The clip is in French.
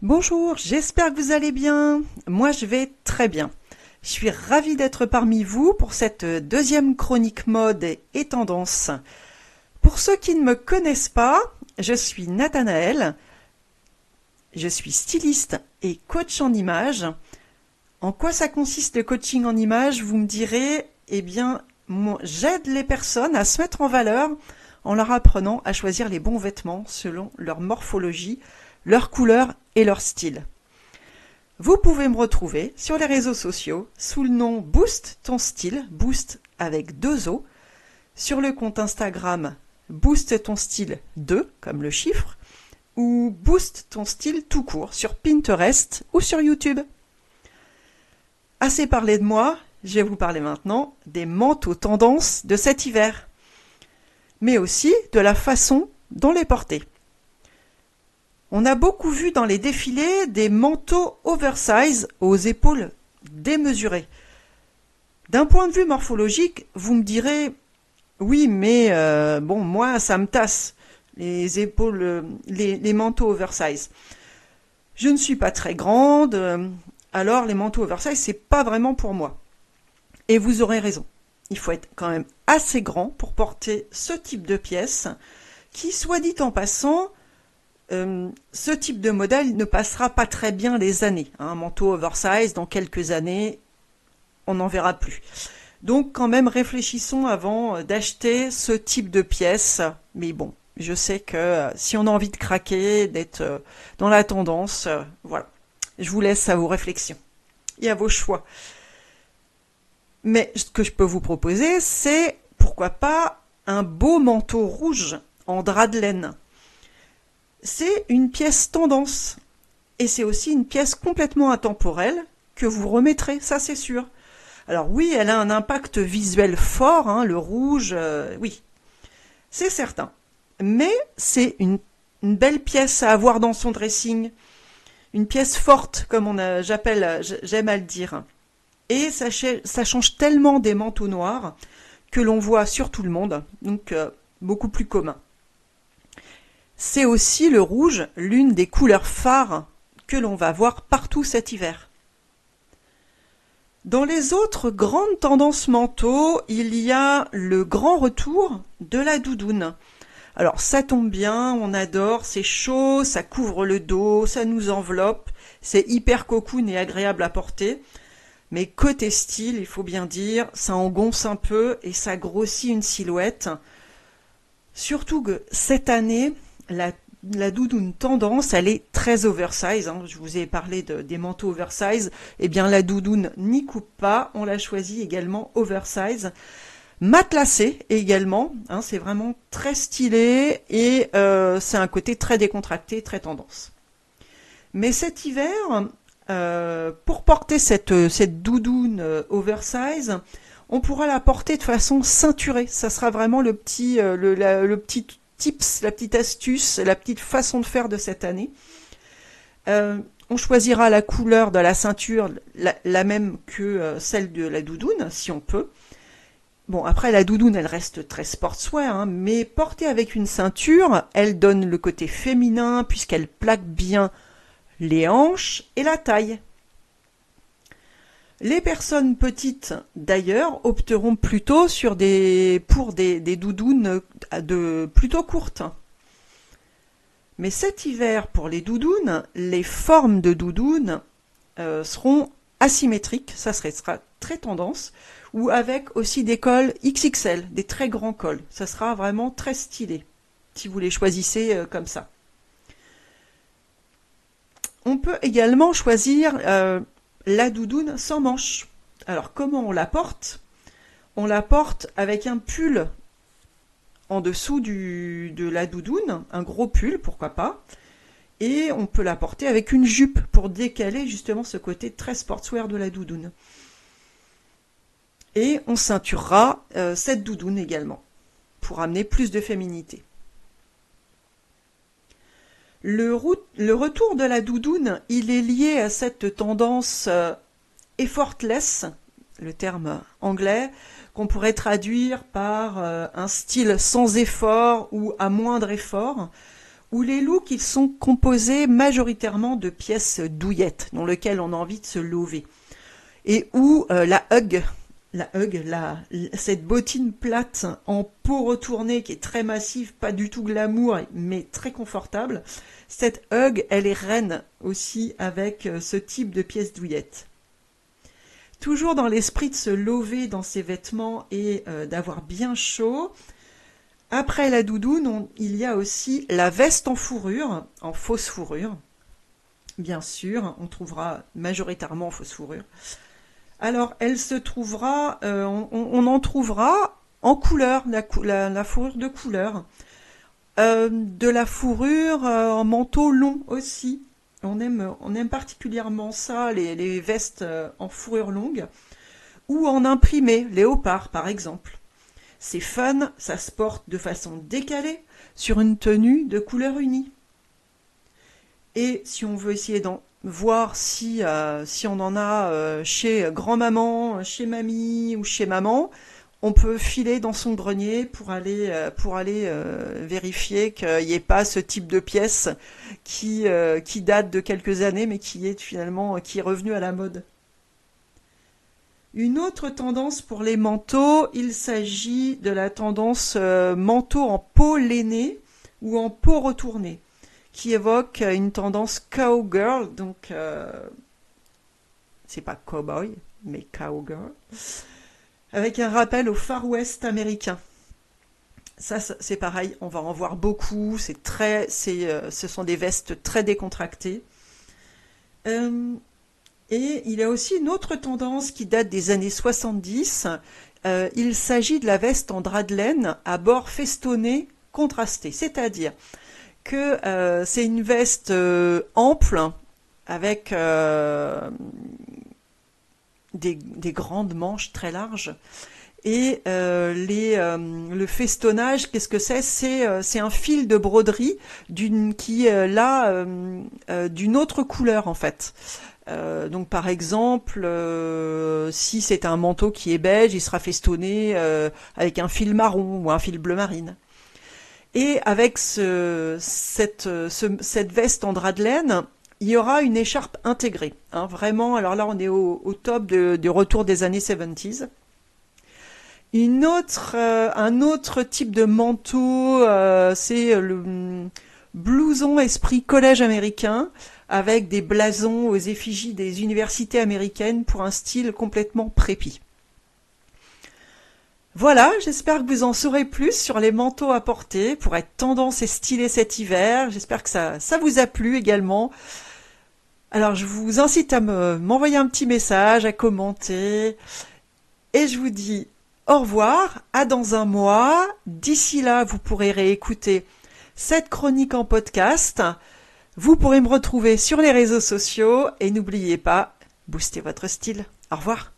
Bonjour, j'espère que vous allez bien. Moi, je vais très bien. Je suis ravie d'être parmi vous pour cette deuxième chronique mode et tendance. Pour ceux qui ne me connaissent pas, je suis Nathanaël. Je suis styliste et coach en image. En quoi ça consiste le coaching en image Vous me direz, eh bien, j'aide les personnes à se mettre en valeur en leur apprenant à choisir les bons vêtements selon leur morphologie, leur couleur leur style. Vous pouvez me retrouver sur les réseaux sociaux sous le nom Boost ton style, Boost avec deux O, sur le compte Instagram Boost ton style 2 comme le chiffre, ou Boost ton style tout court sur Pinterest ou sur YouTube. Assez parlé de moi, je vais vous parler maintenant des manteaux tendances de cet hiver, mais aussi de la façon dont les porter. On a beaucoup vu dans les défilés des manteaux oversize aux épaules démesurées. D'un point de vue morphologique, vous me direz oui, mais euh, bon, moi, ça me tasse les épaules, euh, les, manteaux oversize. Je ne suis pas très grande, euh, alors les manteaux oversize, c'est pas vraiment pour moi. Et vous aurez raison. Il faut être quand même assez grand pour porter ce type de pièce, qui, soit dit en passant, ce type de modèle ne passera pas très bien les années. Un manteau oversize, dans quelques années, on n'en verra plus. Donc quand même réfléchissons avant euh, d'acheter ce type de pièce. Mais bon, je sais que euh, si on a envie de craquer, d'être euh, dans la tendance, voilà. Je vous laisse à vos réflexions et à vos choix. Mais ce que je peux vous proposer, c'est pourquoi pas un beau manteau rouge en drap de laine. C'est une pièce tendance et c'est aussi une pièce complètement intemporelle que vous remettrez, ça c'est sûr. Alors oui, elle a un impact visuel fort, hein, le rouge, euh, oui, c'est certain. Mais c'est une, belle pièce à avoir dans son dressing, une pièce forte, comme on j'appelle, j'aime à le dire. Et ça, change tellement des manteaux noirs que l'on voit sur tout le monde, donc euh, beaucoup plus commun. C'est aussi le rouge, l'une des couleurs phares que l'on va voir partout cet hiver. Dans les autres grandes tendances manteaux, il y a le grand retour de la doudoune. Alors ça tombe bien, on adore, c'est chaud, ça couvre le dos, ça nous enveloppe, c'est hyper cocoon et agréable à porter. Mais côté style, il faut bien dire, ça engonce un peu et ça grossit une silhouette. Surtout que cette année, la doudoune tendance, elle est très oversize. Hein. Je vous ai parlé de, des manteaux oversize. Eh bien, la doudoune n'y coupe pas. On l'a choisi également oversize. Matelassé également. Hein. c'est vraiment très stylé et euh, c'est un côté très décontracté, très tendance. Mais cet hiver, euh, pour porter cette, cette doudoune euh, oversize, on pourra la porter de façon ceinturée. Ça sera vraiment le petit, le petit tips, la petite astuce, la petite façon de faire de cette année. Euh, on choisira la couleur de la ceinture, la, même que euh, celle de la doudoune, si on peut. Bon, après, la doudoune, elle reste très sportswear, hein, mais portée avec une ceinture, elle donne le côté féminin, puisqu'elle plaque bien les hanches et la taille. Les personnes petites, d'ailleurs, opteront plutôt sur des, pour des, doudounes de, plutôt courtes. Mais cet hiver, pour les doudounes, les formes de doudounes euh, seront asymétriques, ça sera très tendance, ou avec aussi des cols XXL, des très grands cols. Ça sera vraiment très stylé, si vous les choisissez euh, comme ça. On peut également choisir euh, la doudoune sans manche. Alors comment on la porte? On la porte avec un pull en dessous de la doudoune, un gros pull, pourquoi pas. Et on peut la porter avec une jupe pour décaler justement ce côté très sportswear de la doudoune. Et on ceinturera euh, cette doudoune également pour amener plus de féminité. Le, retour de la doudoune, il est lié à cette tendance euh, effortless, le terme anglais, qu'on pourrait traduire par euh, un style sans effort ou à moindre effort, où les looks ils sont composés majoritairement de pièces douillettes dans lesquelles on a envie de se lever. Et où euh, la hug la hug, cette bottine plate en peau retournée qui est très massive, pas du tout glamour, mais très confortable. Cette hug, elle est reine aussi avec euh, ce type de pièce douillette. Toujours dans l'esprit de se lever dans ses vêtements et euh, d'avoir bien chaud, après la doudoune, il y a aussi la veste en fourrure, en fausse fourrure. Bien sûr, on trouvera majoritairement en fausse fourrure. Alors, elle se trouvera, euh, on, en trouvera en couleur, la, fourrure de couleur. Euh, de la fourrure euh, en manteau long aussi. On aime, particulièrement ça, les, les vestes en fourrure longue. Ou en imprimé, léopard par exemple. C'est fun, ça se porte de façon décalée sur une tenue de couleur unie. Et si on veut essayer d'en voir si, euh, si on en a euh, chez grand-maman, chez mamie ou chez maman, on peut filer dans son grenier pour aller, euh, vérifier qu'il n'y ait pas ce type de pièce qui, qui date de quelques années mais qui est finalement qui est revenu à la mode. Une autre tendance pour les manteaux, il s'agit de la tendance manteau en peau lainée ou en peau retournée qui évoque une tendance cowgirl, donc euh, c'est pas cowboy, mais cowgirl, avec un rappel au Far West américain. Ça, c'est pareil, on va en voir beaucoup. C'est très, c'est, euh, ce sont des vestes très décontractées. Euh, et il y a aussi une autre tendance qui date des années 70. il s'agit de la veste en drap de laine à bord festonné contrasté, c'est-à-dire euh, c'est une veste euh, ample avec euh, des, grandes manches très larges. Et le festonnage, qu'est-ce que c'est? C'est un fil de broderie d'une qui là d'une autre couleur en fait. donc par exemple, si c'est un manteau qui est beige, il sera festonné avec un fil marron ou un fil bleu marine. Et avec ce, cette, cette, veste en drap de laine, il y aura une écharpe intégrée. Hein, vraiment, alors là, on est au, top du retour des années 70s. Une autre, euh, un autre type de manteau, euh, c'est le blouson esprit collège américain, avec des blasons aux effigies des universités américaines pour un style complètement prépi. Voilà, j'espère que vous en saurez plus sur les manteaux à porter pour être tendance et stylé cet hiver. J'espère que ça, vous a plu également. Alors je vous incite à m'envoyer un petit message, à commenter. Et je vous dis au revoir, à dans un mois. D'ici là, vous pourrez réécouter cette chronique en podcast. Vous pourrez me retrouver sur les réseaux sociaux et n'oubliez pas, boostez votre style. Au revoir.